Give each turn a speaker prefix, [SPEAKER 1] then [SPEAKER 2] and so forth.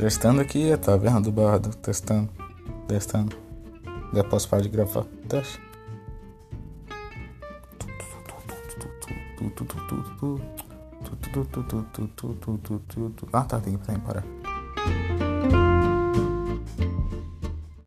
[SPEAKER 1] Testando aqui, tá vendo do bardo? Testando. Testando. Já posso parar de gravar? Teste. Ah tá, tem que parar.